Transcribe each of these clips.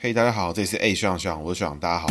嘿，大家好，这里是诶学长学长，我是学长，大家好。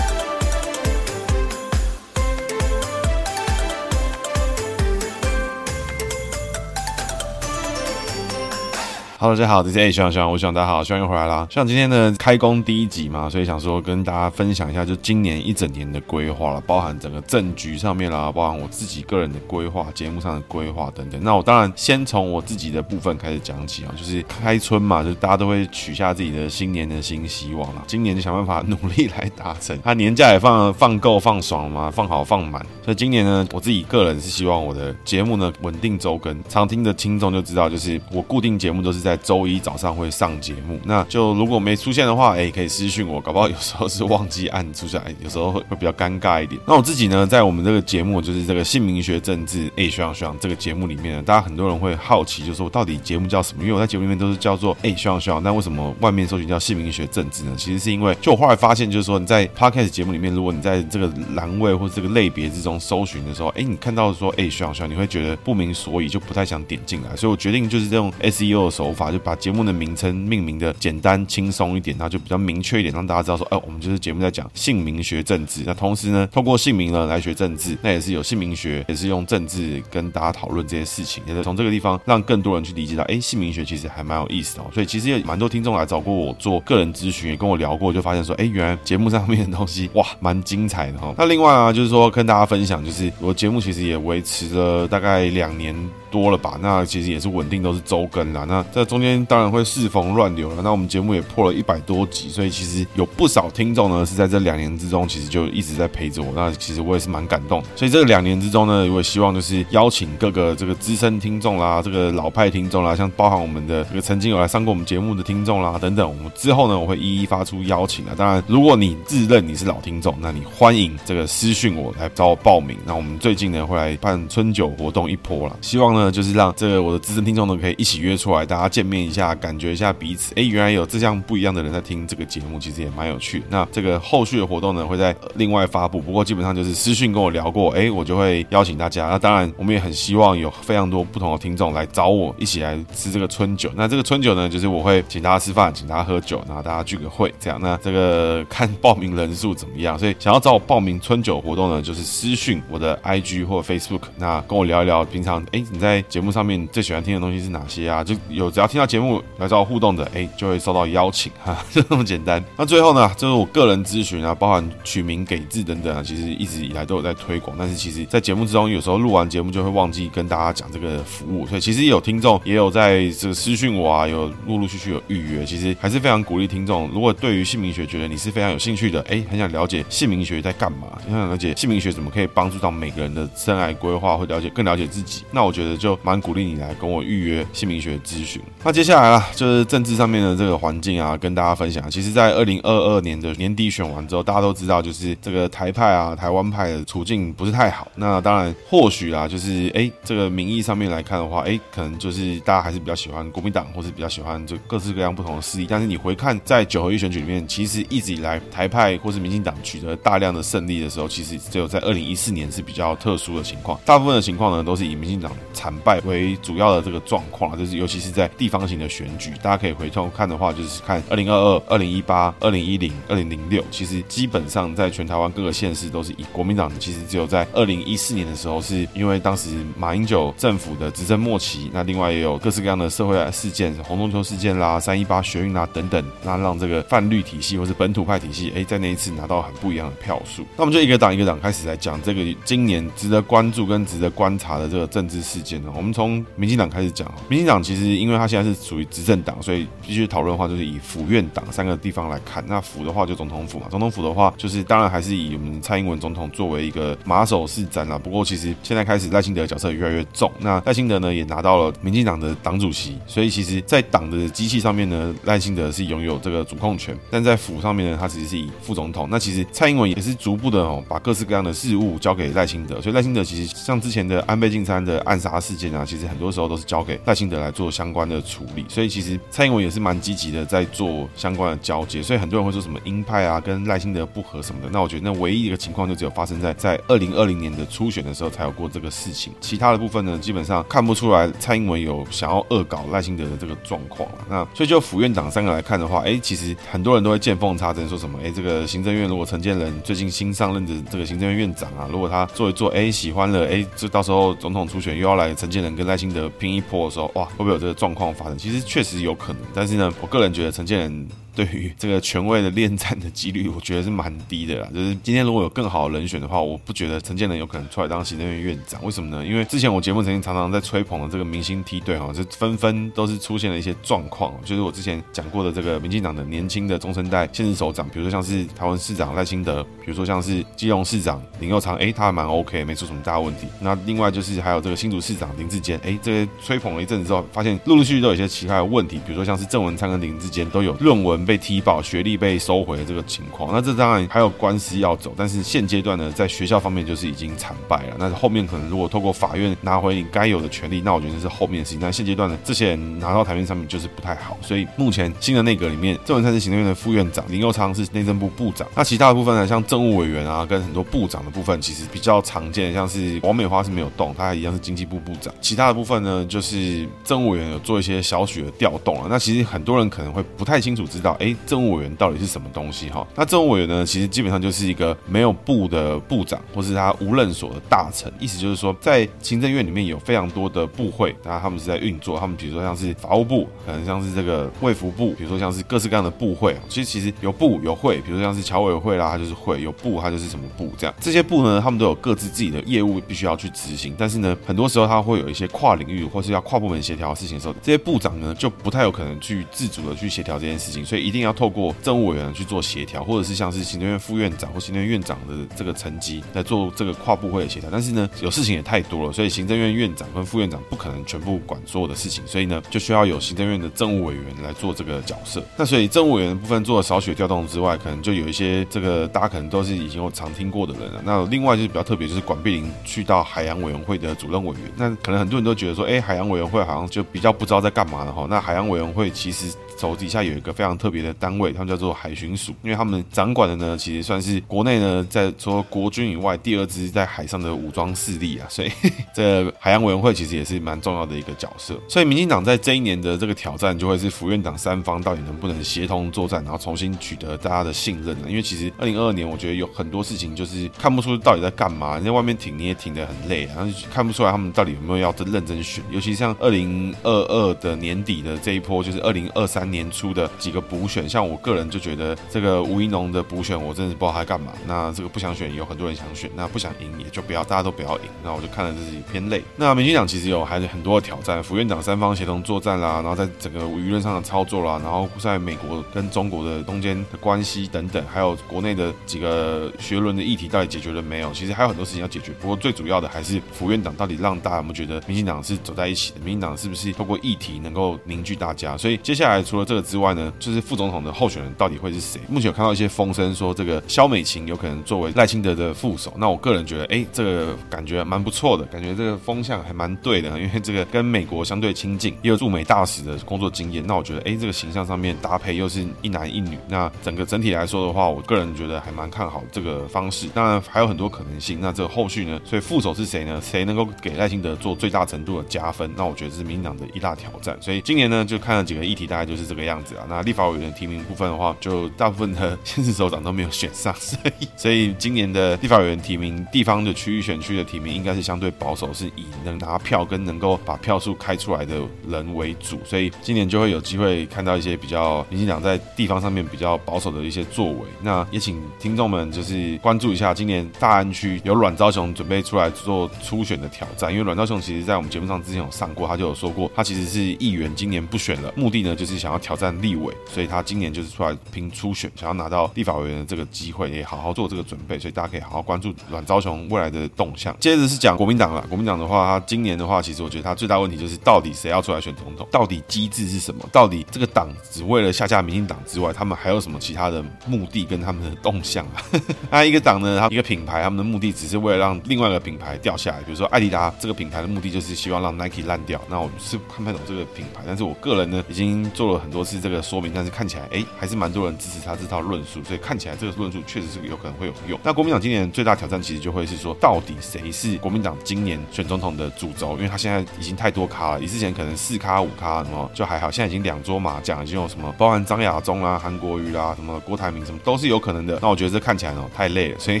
Hello，大家好，这是欸学长学长，我学长大家好，学长又回来啦。像今天的开工第一集嘛，所以想说跟大家分享一下，就今年一整年的规划了，包含整个政局上面啦，包含我自己个人的规划、节目上的规划等等。那我当然先从我自己的部分开始讲起啊，就是开春嘛，就大家都会许下自己的新年的新希望啦。今年就想办法努力来达成。他年假也放放够放爽了嘛，放好放满。所以今年呢，我自己个人是希望我的节目呢稳定周更。常听的听众就知道，就是我固定节目都是在。在周一早上会上节目，那就如果没出现的话，哎，可以私讯我，搞不好有时候是忘记按出来，有时候会会比较尴尬一点。那我自己呢，在我们这个节目，就是这个姓名学政治，哎，学长学长这个节目里面呢，大家很多人会好奇，就是说到底节目叫什么？因为我在节目里面都是叫做哎，学长学长，那为什么外面搜寻叫姓名学政治呢？其实是因为，就我后来发现，就是说你在 Podcast 节目里面，如果你在这个栏位或这个类别之中搜寻的时候，哎，你看到说哎，学长学长，你会觉得不明所以，就不太想点进来。所以我决定就是这种 SEO 的手法，法就把节目的名称命名的简单轻松一点，那就比较明确一点，让大家知道说，哎，我们就是节目在讲姓名学政治。那同时呢，透过姓名呢来学政治，那也是有姓名学，也是用政治跟大家讨论这些事情，也是从这个地方让更多人去理解到，哎，姓名学其实还蛮有意思的哦。所以其实也蛮多听众来找过我做个人咨询，也跟我聊过，就发现说，哎，原来节目上面的东西哇，蛮精彩的哈。那另外啊，就是说跟大家分享，就是我节目其实也维持了大概两年多了吧，那其实也是稳定都是周更啦。那这中间当然会适逢乱流了。那我们节目也破了一百多集，所以其实有不少听众呢是在这两年之中，其实就一直在陪着我。那其实我也是蛮感动。所以这两年之中呢，我也希望就是邀请各个这个资深听众啦，这个老派听众啦，像包含我们的这个曾经有来上过我们节目的听众啦等等，我们之后呢我会一一发出邀请啊。当然，如果你自认你是老听众，那你欢迎这个私讯我来找我报名。那我们最近呢会来办春酒活动一波啦，希望呢就是让这个我的资深听众呢可以一起约出来，大家见面一下，感觉一下彼此。哎，原来有这样不一样的人在听这个节目，其实也蛮有趣。那这个后续的活动呢，会在另外发布。不过基本上就是私讯跟我聊过，哎，我就会邀请大家。那当然，我们也很希望有非常多不同的听众来找我一起来吃这个春酒。那这个春酒呢，就是我会请大家吃饭，请大家喝酒，然后大家聚个会，这样。那这个看报名人数怎么样？所以想要找我报名春酒活动呢，就是私讯我的 IG 或 Facebook，那跟我聊一聊平常哎你在节目上面最喜欢听的东西是哪些啊？就有只要听到节目来找我互动的，哎，就会收到邀请 哈，就这么简单。那最后呢，就是我个人咨询啊，包含取名、给字等等啊，其实一直以来都有在推广。但是其实，在节目之中，有时候录完节目就会忘记跟大家讲这个服务。所以其实有听众也有在这个私讯我啊，有陆陆续续有预约。其实还是非常鼓励听众，如果对于姓名学觉得你是非常有兴趣的，哎，很想了解姓名学在干嘛，很想了解姓名学怎么可以帮助到每个人的生涯规划，或了解更了解自己，那我觉得就蛮鼓励你来跟我预约姓名学咨询。那接下来啦，就是政治上面的这个环境啊，跟大家分享。其实，在二零二二年的年底选完之后，大家都知道，就是这个台派啊、台湾派的处境不是太好。那当然，或许啊，就是哎，这个民意上面来看的话，哎，可能就是大家还是比较喜欢国民党，或是比较喜欢就各式各样不同的势力。但是你回看在九合一选举里面，其实一直以来台派或是民进党取得大量的胜利的时候，其实只有在二零一四年是比较特殊的情况。大部分的情况呢，都是以民进党惨败为主要的这个状况，就是尤其是在地方型的选举，大家可以回头看的话，就是看二零二二、二零一八、二零一零、二零零六，其实基本上在全台湾各个县市都是以国民党。其实只有在二零一四年的时候，是因为当时马英九政府的执政末期，那另外也有各式各样的社会事件，洪仲丘事件啦、三一八学运啦等等，那让这个泛绿体系或是本土派体系，哎，在那一次拿到很不一样的票数。那我们就一个党一个党开始来讲这个今年值得关注跟值得观察的这个政治事件呢。我们从民进党开始讲，民进党其实因为他现在是属于执政党，所以必须讨论的话，就是以府院党三个地方来看。那府的话就总统府嘛，总统府的话就是当然还是以我们蔡英文总统作为一个马首是瞻啦。不过其实现在开始赖清德的角色越来越重。那赖清德呢也拿到了民进党的党主席，所以其实，在党的机器上面呢，赖清德是拥有这个主控权。但在府上面呢，他其实是以副总统。那其实蔡英文也是逐步的哦，把各式各样的事务交给赖清德。所以赖清德其实像之前的安倍晋三的暗杀事件啊，其实很多时候都是交给赖清德来做相关的。处理。所以其实蔡英文也是蛮积极的在做相关的交接。所以很多人会说什么鹰派啊跟赖清德不合什么的，那我觉得那唯一一个情况就只有发生在在二零二零年的初选的时候才有过这个事情，其他的部分呢，基本上看不出来蔡英文有想要恶搞赖清德的这个状况。那所以就府院长三个来看的话，哎，其实很多人都会见缝插针，说什么，哎，这个行政院如果陈建仁最近新上任的这个行政院院长啊，如果他做一做，哎，喜欢了，哎，这到时候总统初选又要来陈建仁跟赖清德拼一波的时候，哇，会不会有这个状况其实确实有可能，但是呢，我个人觉得陈建仁。对于这个权位的恋战的几率，我觉得是蛮低的啦。就是今天如果有更好的人选的话，我不觉得陈建仁有可能出来当行政院院长。为什么呢？因为之前我节目曾经常常在吹捧的这个明星梯队哈，就纷纷都是出现了一些状况。就是我之前讲过的这个民进党的年轻的中生代现任首长，比如说像是台湾市长赖清德，比如说像是基隆市长林佑昌，哎，他还蛮 OK，没出什么大问题。那另外就是还有这个新竹市长林志坚，哎，这些吹捧了一阵子之后，发现陆陆续续都有一些其他的问题，比如说像是郑文灿跟林志坚都有论文被踢爆，学历。被收回的这个情况，那这当然还有官司要走，但是现阶段呢，在学校方面就是已经惨败了。那后面可能如果透过法院拿回你该有的权利，那我觉得是后面的事情。但现阶段呢，这些人拿到台面上面就是不太好。所以目前新的内阁里面，郑文灿是行政院的副院长，林佑昌是内政部部长。那其他的部分呢，像政务委员啊，跟很多部长的部分，其实比较常见，像是王美花是没有动，他还一样是经济部部长。其他的部分呢，就是政务委员有做一些小许的调动了。那其实很多人可能会不太清楚知道，哎，政务委员到底是什么东西？哈，那政务委员呢，其实基本上就是一个没有部的部长，或是他无任所的大臣。意思就是说，在行政院里面有非常多的部会，那他们是在运作。他们比如说像是法务部，可能像是这个卫福部，比如说像是各式各样的部会。其实其实有部有会，比如说像是侨委会啦，它就是会；有部，它就是什么部这样。这些部呢，他们都有各自自己的业务必须要去执行。但是呢，很多时候他会有一些跨领域或是要跨部门协调的事情的时候，这些部长呢就不太有可能去自主的去协调这件事情，所以一定要透过政务委员去做协调，或者是像是行政院副院长或行政院长的这个层级来做这个跨部会的协调，但是呢，有事情也太多了，所以行政院院长跟副院长不可能全部管所有的事情，所以呢，就需要有行政院的政务委员来做这个角色。那所以政务委员的部分做了少许调动之外，可能就有一些这个大家可能都是已经有常听过的人了。那另外就是比较特别，就是管碧玲去到海洋委员会的主任委员。那可能很多人都觉得说，哎，海洋委员会好像就比较不知道在干嘛的哈。那海洋委员会其实手底下有一个非常特别的单位，他们叫做海巡署，因为他们掌管的呢，其实算是国内呢，在除了国军以外第二支在海上的武装势力啊，所以这海洋委员会其实也是蛮重要的一个角色。所以民进党在这一年的这个挑战，就会是府院长三方到底能不能协同作战，然后重新取得大家的信任呢？因为其实二零二二年，我觉得有很多事情就是看不出到底在干嘛，你在外面挺你也挺得很累，然后看不出来他们到底有没有要真认真选。尤其像二零二二的年底的这一波，就是二零二三年初的几个补补选，像我个人就觉得这个吴怡农的补选，我真的是不知道他干嘛。那这个不想选，有很多人想选，那不想赢也就不要，大家都不要赢。那我就看了自己偏累。那民进党其实有还是很多的挑战，副院长三方协同作战啦，然后在整个舆论上的操作啦，然后在美国跟中国的中间的关系等等，还有国内的几个学伦的议题到底解决了没有？其实还有很多事情要解决。不过最主要的还是副院长到底让大家有没有觉得民进党是走在一起的？民进党是不是透过议题能够凝聚大家？所以接下来除了这个之外呢，就是副总统的候选人到底会是谁？目前有看到一些风声说，这个萧美琴有可能作为赖清德的副手。那我个人觉得，哎，这个感觉蛮不错的，感觉这个风向还蛮对的，因为这个跟美国相对亲近，也有驻美大使的工作经验。那我觉得，哎，这个形象上面搭配又是一男一女，那整个整体来说的话，我个人觉得还蛮看好这个方式。当然还有很多可能性。那这个后续呢？所以副手是谁呢？谁能够给赖清德做最大程度的加分？那我觉得是民进党的一大挑战。所以今年呢，就看了几个议题，大概就是这个样子啊。那立法委员提名部分的话，就大部分的现任首长都没有选上，所以所以今年的立法委员提名地方的区域选区的提名，应该是相对保守，是以能拿票跟能够把票数开出来的人为主。所以今年就会有机会看到一些比较民进党在地方上面比较保守的一些作为。那也请听众们就是关注一下，今年大安区有阮昭雄准备出来做初选的挑战，因为阮昭雄其实在我们节目上之前有上过，他就有说过，他其实是议员，今年不选了，目的呢就是想要挑战立委。所以他今年就是出来拼初选，想要拿到立法委员的这个机会，也好好做这个准备，所以大家可以好好关注阮昭雄未来的动向。接着是讲国民党了，国民党的话，他今年的话，其实我觉得他最大问题就是到底谁要出来选总统，到底机制是什么，到底这个党只为了下架民进党之外，他们还有什么其他的目的跟他们的动向啊？那一个党呢，他一个品牌，他们的目的只是为了让另外一个品牌掉下来，比如说艾迪达这个品牌的目的就是希望让 Nike 烂掉。那我是看不太懂这个品牌，但是我个人呢，已经做了很多次这个说明，但是看起来哎，还是蛮多人支持他这套论述，所以看起来这个论述确实是有可能会有用。那国民党今年最大挑战其实就会是说，到底谁是国民党今年选总统的主轴？因为他现在已经太多咖了，以之前可能四咖五咖什么就还好，现在已经两桌麻将，已经有什么包含张亚中啦、韩国瑜啦、什么郭台铭什么都是有可能的。那我觉得这看起来哦太累了，所以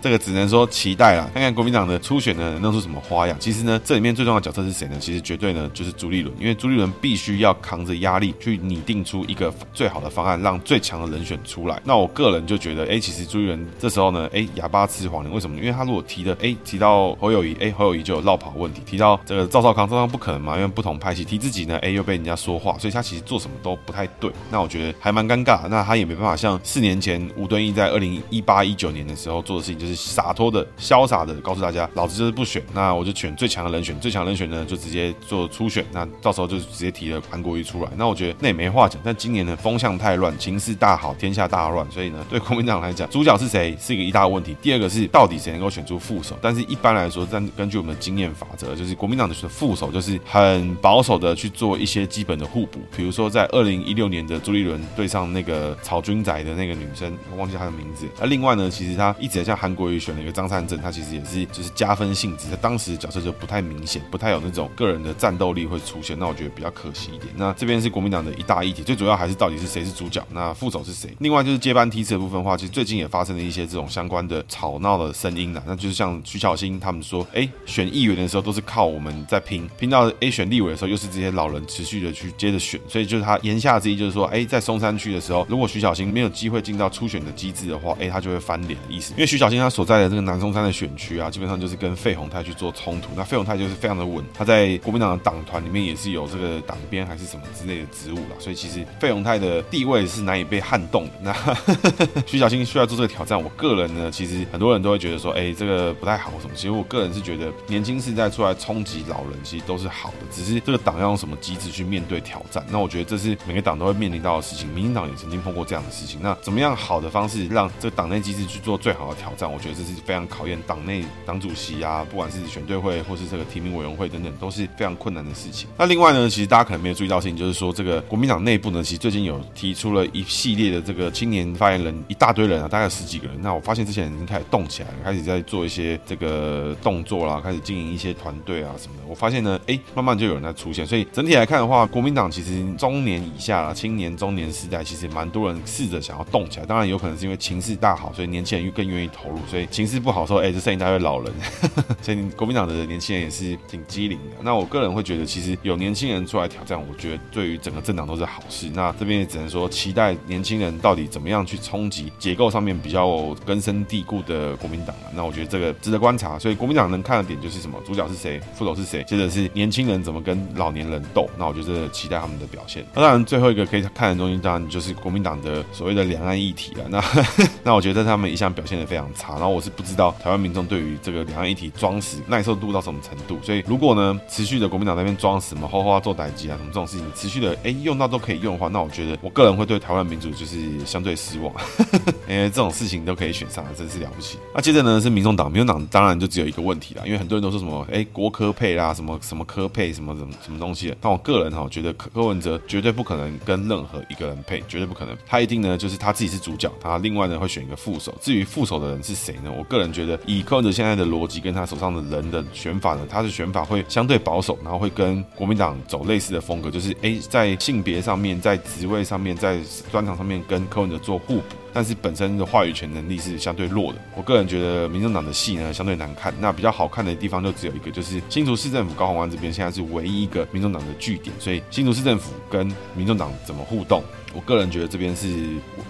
这个只能说期待了，看看国民党的初选呢能弄出什么花样。其实呢，这里面最重要的角色是谁呢？其实绝对呢就是朱立伦，因为朱立伦必须要扛着压力去拟定出一个最好的方案，让最强的人选出来。那我个人就觉得，哎，其实朱一伦这时候呢，哎，哑巴吃黄连，为什么？因为他如果提的，哎，提到侯友宜，哎，侯友宜就有落跑问题；提到这个赵少康，赵少康不可能嘛，因为不同派系；提自己呢，哎，又被人家说话，所以他其实做什么都不太对。那我觉得还蛮尴尬。那他也没办法像四年前吴敦义在二零一八一九年的时候做的事情，就是洒脱的、潇洒的告诉大家，老子就是不选，那我就选最强的人选，最强人选呢就直接做初选，那到时候就直接提了韩国瑜出来。那我觉得那也没话讲。但今年呢，风向太乱，情势大好，天下大乱，所以呢，对国民党来讲，主角是谁是一个一大问题。第二个是到底谁能够选出副手？但是一般来说，但根据我们的经验法则，就是国民党的副手就是很保守的去做一些基本的互补。比如说在二零一六年的朱立伦对上那个草军仔的那个女生，我忘记她的名字。那另外呢，其实他一直在像韩国瑜选了一个张善政，他其实也是就是加分性质，他当时角色就不太明显，不太有那种个人的战斗力会出现。那我觉得比较可惜一点。那这边是国民党的一大议题，最主要还是到到底是谁是主角，那副手是谁？另外就是接班梯次的部分的话，其实最近也发生了一些这种相关的吵闹的声音啊，那就是像徐小新他们说，哎，选议员的时候都是靠我们在拼，拼到 A 选立委的时候，又是这些老人持续的去接着选，所以就是他言下之意就是说，哎，在松山区的时候，如果徐小新没有机会进到初选的机制的话，哎，他就会翻脸的意思。因为徐小新他所在的这个南松山的选区啊，基本上就是跟费鸿泰去做冲突，那费鸿泰就是非常的稳，他在国民党的党团里面也是有这个党鞭还是什么之类的职务啦，所以其实费鸿泰的地位是难以被撼动的。那 徐巧芯需要做这个挑战，我个人呢，其实很多人都会觉得说，哎，这个不太好什么。其实我个人是觉得，年轻世代出来冲击老人，其实都是好的，只是这个党要用什么机制去面对挑战。那我觉得这是每个党都会面临到的事情。民进党也曾经碰过这样的事情。那怎么样好的方式让这个党内机制去做最好的挑战？我觉得这是非常考验党内党主席啊，不管是选对会或是这个提名委员会等等，都是非常困难的事情。那另外呢，其实大家可能没有注意到事情，就是说这个国民党内部呢，其实最近有提出了一系列的这个青年发言人，一大堆人啊，大概有十几个人。那我发现这些人已经开始动起来了，开始在做一些这个动作啦，开始经营一些团队啊什么的。我发现呢，哎，慢慢就有人在出现。所以整体来看的话，国民党其实中年以下啦，青年中年时代，其实蛮多人试着想要动起来。当然有可能是因为情势大好，所以年轻人又更愿意投入。所以情势不好说，哎，这剩一大堆老人。所以国民党的年轻人也是挺机灵的。那我个人会觉得，其实有年轻人出来挑战，我觉得对于整个政党都是好事。那这边也只能说，期待年轻人到底怎么样去冲击结构上面比较根深蒂固的国民党啊。那我觉得这个值得观察。所以国民党能看的点就是什么？主角是谁？副手是谁？接着是年轻人怎么跟老年人斗？那我觉得期待他们的表现。那当然，最后一个可以看的东西，当然就是国民党的所谓的两岸议题了。那 那我觉得他们一向表现的非常差。然后我是不知道台湾民众对于这个两岸议题装死耐受度到什么程度。所以如果呢，持续的国民党那边装死什么花花做代志啊，什么这种事情持续的哎、用到都可以用的话，那我觉得我个人会对台湾民主就是相对失望。因为这种事情都可以选上，真是了不起。那接着呢是民众党，民众党当然就只有一个问题了，因为很多人都说什么哎、国科配啦，什么什么科配什么什么什么东西的。但我个人哈觉得柯文哲绝对不可能跟任何一个人配，绝对不可能。他一定呢就是他自己是主角，他另外呢会选一个副手。至于副手的人是谁呢？我个人觉得以柯文哲现在的逻辑跟他手上的人的选法呢，他的选法会相对保守，然后会跟国民党走类似的风格，就是哎在性别上面，在职位上面，在专场上面跟柯文哲做互补。但是本身的话语权能力是相对弱的。我个人觉得民众党的戏呢相对难看，那比较好看的地方就只有一个，就是新竹市政府高虹安这边现在是唯一一个民众党的据点，所以新竹市政府跟民众党怎么互动？我个人觉得这边是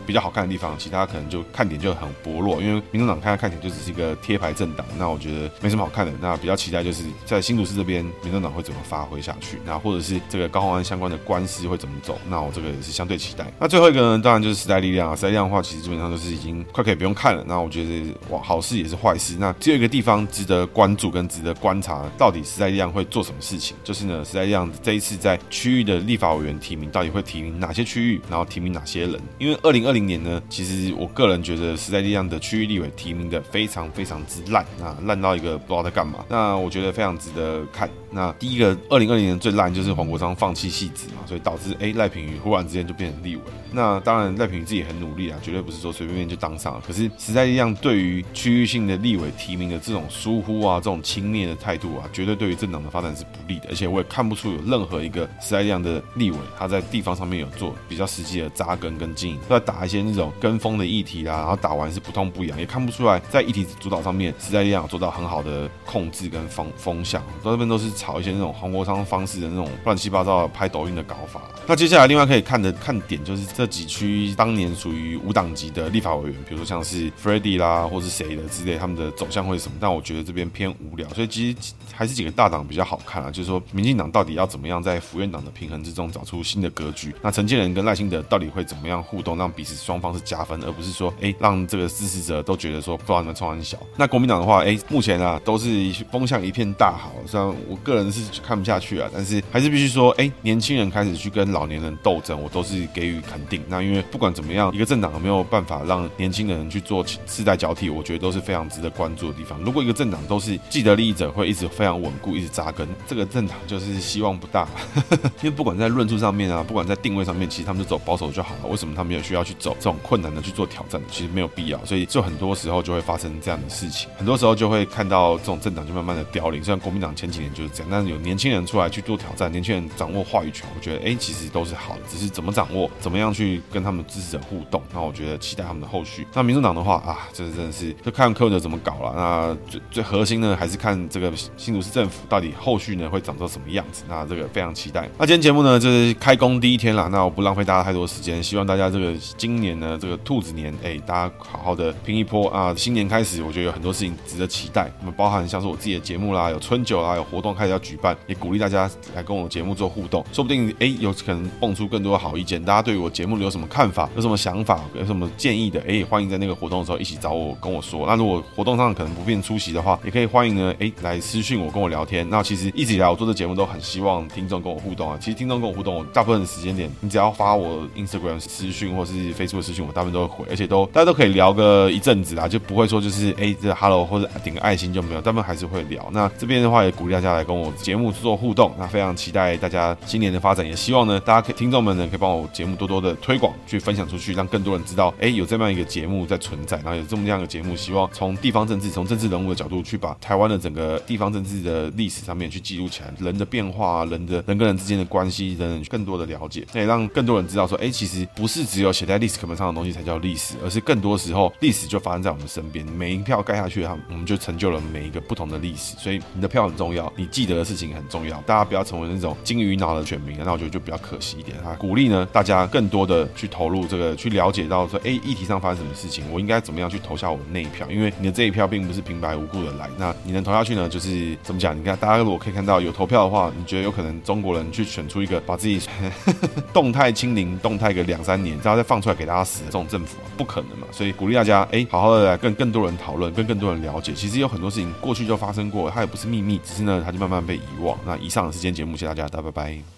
比较好看的地方，其他可能就看点就很薄弱，因为民众党看看起来就只是一个贴牌政党，那我觉得没什么好看的。那比较期待就是在新竹市这边，民众党会怎么发挥下去，那或者是这个高虹安相关的官司会怎么走，那我这个也是相对期待。那最后一个呢，当然就是时代力量啊，时代力量的话，其基本上都是已经快可以不用看了。那我觉得哇，好事也是坏事。那只有一个地方值得关注跟值得观察，到底时代力量会做什么事情？就是呢，时代力量这一次在区域的立法委员提名，到底会提名哪些区域，然后提名哪些人？因为二零二零年呢，其实我个人觉得时代力量的区域立委提名的非常非常之烂啊，烂到一个不知道在干嘛。那我觉得非常值得看。那第一个二零二零年最烂就是黄国昌放弃戏子嘛，所以导致哎赖品妤忽然之间就变成立委。那当然赖品妤自己很努力啊，绝对不是说随便便就当上了。可是时代力量对于区域性的立委提名的这种疏忽啊，这种轻蔑的态度啊，绝对对于政党的发展是不利的。而且我也看不出有任何一个时代力量的立委他在地方上面有做比较实际的扎根跟经营，都在打一些那种跟风的议题啦，然后打完是不痛不痒，也看不出来在议题主导上面时代力量有做到很好的控制跟风风向。这边都是炒一些那种黄国。方式的那种乱七八糟的拍抖音的搞法。那接下来另外可以看的看点就是这几区当年属于无党级的立法委员，比如说像是 Freddy 啦，或是谁的之类，他们的走向会是什么？但我觉得这边偏无聊，所以其实还是几个大党比较好看啊。就是说，民进党到底要怎么样在福院党的平衡之中找出新的格局？那陈建仁跟赖清德到底会怎么样互动，让彼此双方是加分，而不是说哎、让这个支持者都觉得说不知道你们冲很小。那国民党的话，哎、目前啊都是一风向一片大好，虽然我个人是看不下去啊。但是还是必须说，哎，年轻人开始去跟老年人斗争，我都是给予肯定。那因为不管怎么样，一个政党有没有没有办法让年轻人去做世代交替，我觉得都是非常值得关注的地方。如果一个政党都是既得利益者会一直非常稳固，一直扎根，这个政党就是希望不大。因为不管在论述上面啊，不管在定位上面，其实他们就走保守就好了。为什么他们有需要去走这种困难的去做挑战？其实没有必要。所以就很多时候就会发生这样的事情，很多时候就会看到这种政党就慢慢的凋零。虽然国民党前几年就是这样，但是有年轻人出来去。做挑战，年轻人掌握话语权，我觉得哎、其实都是好的，只是怎么掌握，怎么样去跟他们支持者互动。那我觉得觉得期待他们的后续。那民主党的话啊，这真的是就看柯文哲怎么搞了。那最最核心呢，还是看这个新竹市政府到底后续呢会长成什么样子。那这个非常期待。那今天节目呢，就是开工第一天了，那我不浪费大家太多时间，希望大家这个今年呢，这个兔子年，哎、大家好好的拼一波啊！新年开始，我觉得有很多事情值得期待。那么包含像是我自己的节目啦，有春酒啦，有活动开始要举办，也鼓励大家。来跟我节目做互动，说不定哎，有可能蹦出更多好意见。大家对于我节目有什么看法，有什么想法，有什么什么建议的，哎，欢迎在那个活动的时候一起找我跟我说。那如果活动上可能不便出席的话，也可以欢迎呢，哎，来私讯我跟我聊天。那其实一直以来我做的节目都很希望听众跟我互动啊。其实听众跟我互动，大部分的时间点，你只要发我 Instagram 私讯或是 Facebook 私讯，我大部分都会回，而且都大家都可以聊个一阵子啦，就不会说就是哎这 Hello 或者点个爱心就没有，大部分还是会聊。那这边的话也鼓励大家来跟我节目做互动，那非常期待。大家今年的发展，也希望呢，大家可以听众们呢，可以帮我节目多多的推广，去分享出去，让更多人知道，哎，有这么样一个节目在存在，然后有这么样一个节目，希望从地方政治，从政治人物的角度去把台湾的整个地方政治的历史上面去记录起来，人的变化，人的人跟人之间的关系等等，更多的了解，那也让更多人知道说，哎，其实不是只有写在历史课本上的东西才叫历史，而是更多时候历史就发生在我们身边，每一票盖下去，他我们就成就了每一个不同的历史。所以你的票很重要，你记得的事情很重要，大家不要成为那种金鱼脑的选民。那我觉得就比较可惜一点哈，鼓励呢大家更多的去投入这个，去了解到说，哎，议题上发生什么事情，我应该怎么样去投下我的那一票？因为你的这一票并不是平白无故的来，那你能投下去呢？就是怎么讲？你看，大家如果可以看到有投票的话，你觉得有可能中国人去选出一个把自己 动态清零、动态个两三年，然后再放出来给大家死的这种政府，不可能嘛！所以鼓励大家，哎，好好的来跟更多人讨论，跟更多人了解。其实有很多事情过去就发生过，它也不是秘密，只是呢，它就慢慢被遗忘。那以上的是今天节目，谢谢大家，大家拜拜。